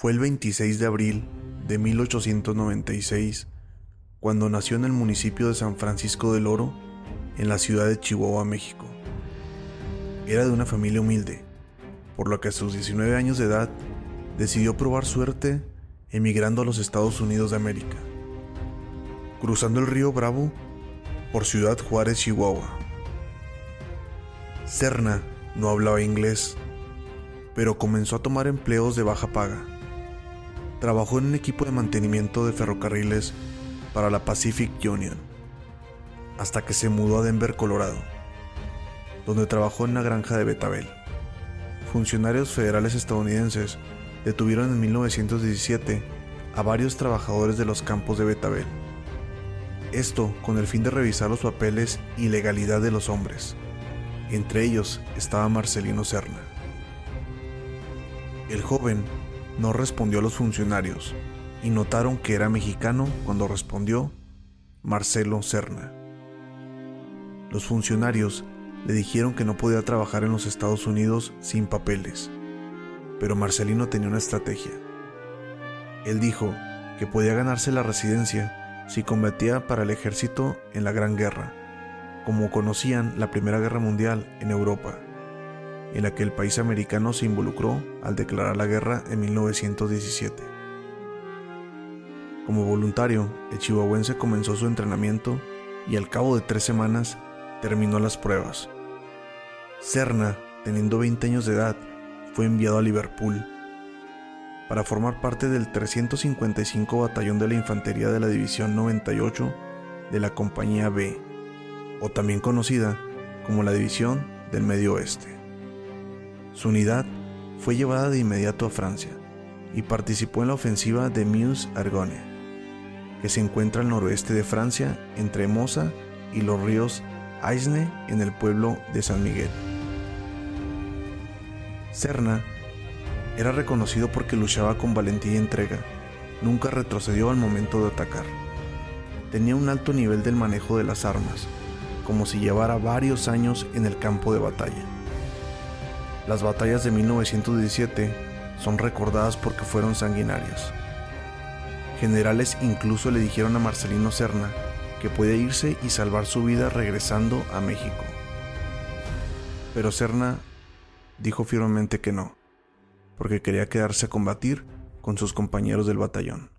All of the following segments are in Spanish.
Fue el 26 de abril de 1896 cuando nació en el municipio de San Francisco del Oro, en la ciudad de Chihuahua, México. Era de una familia humilde, por lo que a sus 19 años de edad decidió probar suerte emigrando a los Estados Unidos de América, cruzando el río Bravo por Ciudad Juárez, Chihuahua. Serna no hablaba inglés, pero comenzó a tomar empleos de baja paga. Trabajó en un equipo de mantenimiento de ferrocarriles para la Pacific Union, hasta que se mudó a Denver, Colorado, donde trabajó en la granja de Betabel. Funcionarios federales estadounidenses detuvieron en 1917 a varios trabajadores de los campos de Betabel. Esto con el fin de revisar los papeles y legalidad de los hombres. Entre ellos estaba Marcelino Serna. El joven no respondió a los funcionarios y notaron que era mexicano cuando respondió Marcelo Serna. Los funcionarios le dijeron que no podía trabajar en los Estados Unidos sin papeles, pero Marcelino tenía una estrategia. Él dijo que podía ganarse la residencia si combatía para el ejército en la Gran Guerra, como conocían la Primera Guerra Mundial en Europa, en la que el país americano se involucró al declarar la guerra en 1917. Como voluntario, el chihuahuense comenzó su entrenamiento y al cabo de tres semanas terminó las pruebas. Serna, teniendo 20 años de edad, fue enviado a Liverpool para formar parte del 355 Batallón de la Infantería de la División 98 de la Compañía B, o también conocida como la División del Medio Oeste. Su unidad fue llevada de inmediato a Francia y participó en la ofensiva de Meuse-Argonne, que se encuentra al noroeste de Francia entre Mosa y los ríos Aisne en el pueblo de San Miguel. Serna era reconocido porque luchaba con valentía y entrega. Nunca retrocedió al momento de atacar. Tenía un alto nivel del manejo de las armas, como si llevara varios años en el campo de batalla. Las batallas de 1917 son recordadas porque fueron sanguinarias. Generales incluso le dijeron a Marcelino Serna que podía irse y salvar su vida regresando a México. Pero Serna dijo firmemente que no porque quería quedarse a combatir con sus compañeros del batallón.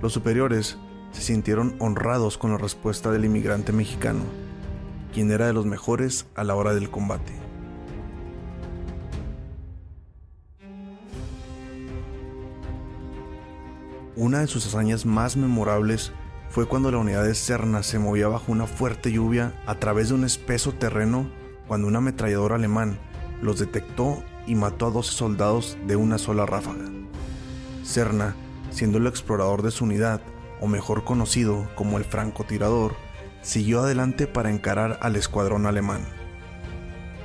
Los superiores se sintieron honrados con la respuesta del inmigrante mexicano, quien era de los mejores a la hora del combate. Una de sus hazañas más memorables fue cuando la unidad de Serna se movía bajo una fuerte lluvia a través de un espeso terreno cuando un ametrallador alemán los detectó y mató a 12 soldados de una sola ráfaga. Serna, siendo el explorador de su unidad, o mejor conocido como el francotirador, siguió adelante para encarar al escuadrón alemán.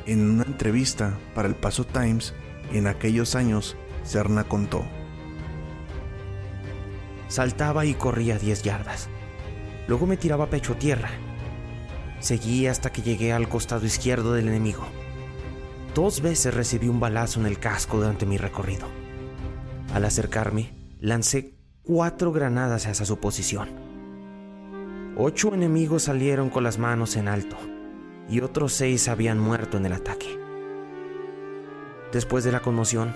En una entrevista para el Paso Times, en aquellos años, Serna contó. Saltaba y corría 10 yardas. Luego me tiraba pecho tierra. Seguí hasta que llegué al costado izquierdo del enemigo. Dos veces recibí un balazo en el casco durante mi recorrido. Al acercarme, lancé cuatro granadas hacia su posición. Ocho enemigos salieron con las manos en alto y otros seis habían muerto en el ataque. Después de la conmoción,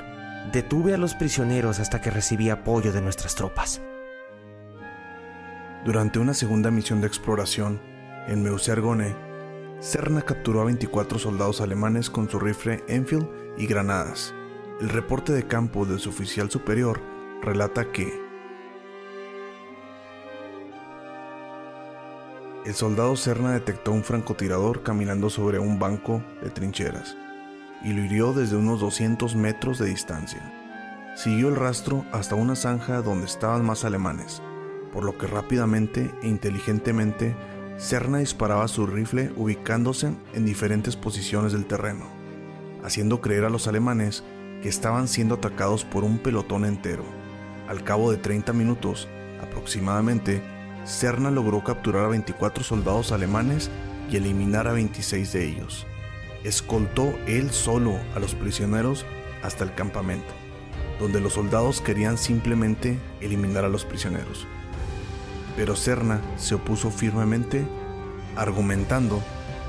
detuve a los prisioneros hasta que recibí apoyo de nuestras tropas. Durante una segunda misión de exploración en Meuse-Argonne, Serna capturó a 24 soldados alemanes con su rifle Enfield y granadas. El reporte de campo de su oficial superior relata que el soldado Serna detectó un francotirador caminando sobre un banco de trincheras y lo hirió desde unos 200 metros de distancia. Siguió el rastro hasta una zanja donde estaban más alemanes, por lo que rápidamente e inteligentemente Serna disparaba su rifle ubicándose en diferentes posiciones del terreno, haciendo creer a los alemanes que estaban siendo atacados por un pelotón entero. Al cabo de 30 minutos, aproximadamente, Serna logró capturar a 24 soldados alemanes y eliminar a 26 de ellos. Escoltó él solo a los prisioneros hasta el campamento, donde los soldados querían simplemente eliminar a los prisioneros. Pero Serna se opuso firmemente, argumentando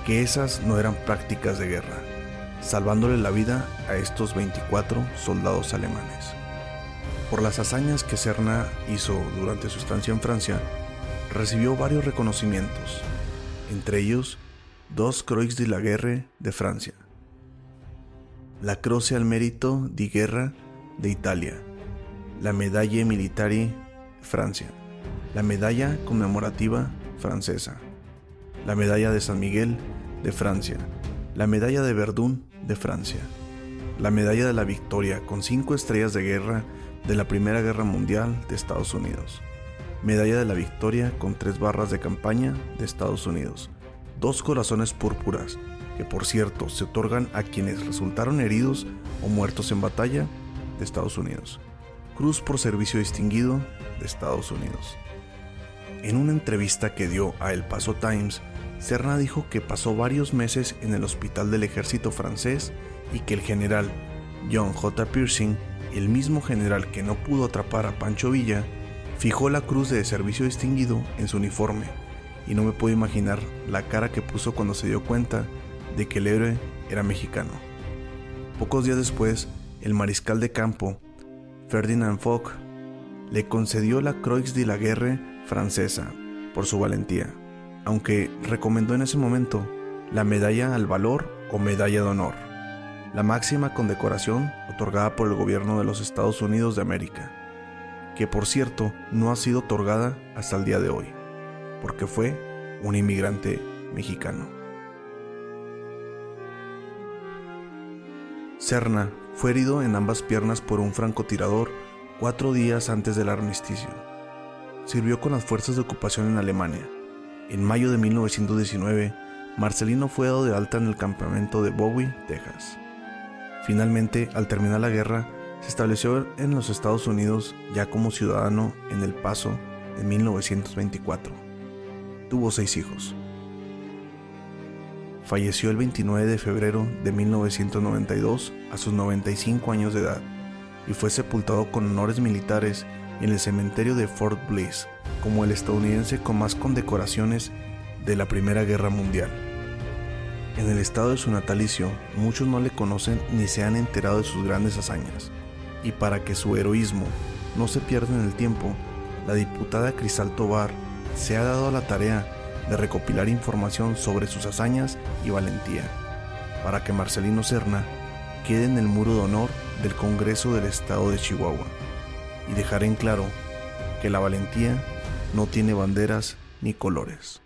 que esas no eran prácticas de guerra, salvándole la vida a estos 24 soldados alemanes. Por las hazañas que Serna hizo durante su estancia en Francia, recibió varios reconocimientos, entre ellos dos Croix de la Guerre de Francia, la Croce al Mérito di Guerra de Italia, la Medalla Militari Francia, la Medalla Conmemorativa Francesa, la Medalla de San Miguel de Francia, la Medalla de Verdún de Francia, la Medalla de la Victoria con cinco estrellas de guerra de la Primera Guerra Mundial de Estados Unidos, Medalla de la Victoria con tres barras de campaña de Estados Unidos, dos corazones púrpuras, que por cierto se otorgan a quienes resultaron heridos o muertos en batalla de Estados Unidos, Cruz por Servicio Distinguido de Estados Unidos. En una entrevista que dio a El Paso Times, Serna dijo que pasó varios meses en el hospital del ejército francés y que el general John J. Piercing, el mismo general que no pudo atrapar a Pancho Villa, fijó la cruz de servicio distinguido en su uniforme, y no me puedo imaginar la cara que puso cuando se dio cuenta de que el héroe era mexicano. Pocos días después, el mariscal de campo, Ferdinand Foch, le concedió la Croix de la Guerre francesa por su valentía aunque recomendó en ese momento la medalla al valor o medalla de honor, la máxima condecoración otorgada por el gobierno de los Estados Unidos de América, que por cierto no ha sido otorgada hasta el día de hoy, porque fue un inmigrante mexicano. Serna fue herido en ambas piernas por un francotirador cuatro días antes del armisticio. Sirvió con las fuerzas de ocupación en Alemania en mayo de 1919, Marcelino fue dado de alta en el campamento de Bowie, Texas. Finalmente, al terminar la guerra, se estableció en los Estados Unidos ya como ciudadano en El Paso en 1924. Tuvo seis hijos. Falleció el 29 de febrero de 1992 a sus 95 años de edad y fue sepultado con honores militares en el cementerio de Fort Bliss, como el estadounidense con más condecoraciones de la Primera Guerra Mundial. En el estado de su natalicio, muchos no le conocen ni se han enterado de sus grandes hazañas, y para que su heroísmo no se pierda en el tiempo, la diputada Cristal Tobar se ha dado a la tarea de recopilar información sobre sus hazañas y valentía, para que Marcelino Serna quede en el muro de honor del Congreso del Estado de Chihuahua y dejar en claro que la valentía no tiene banderas ni colores.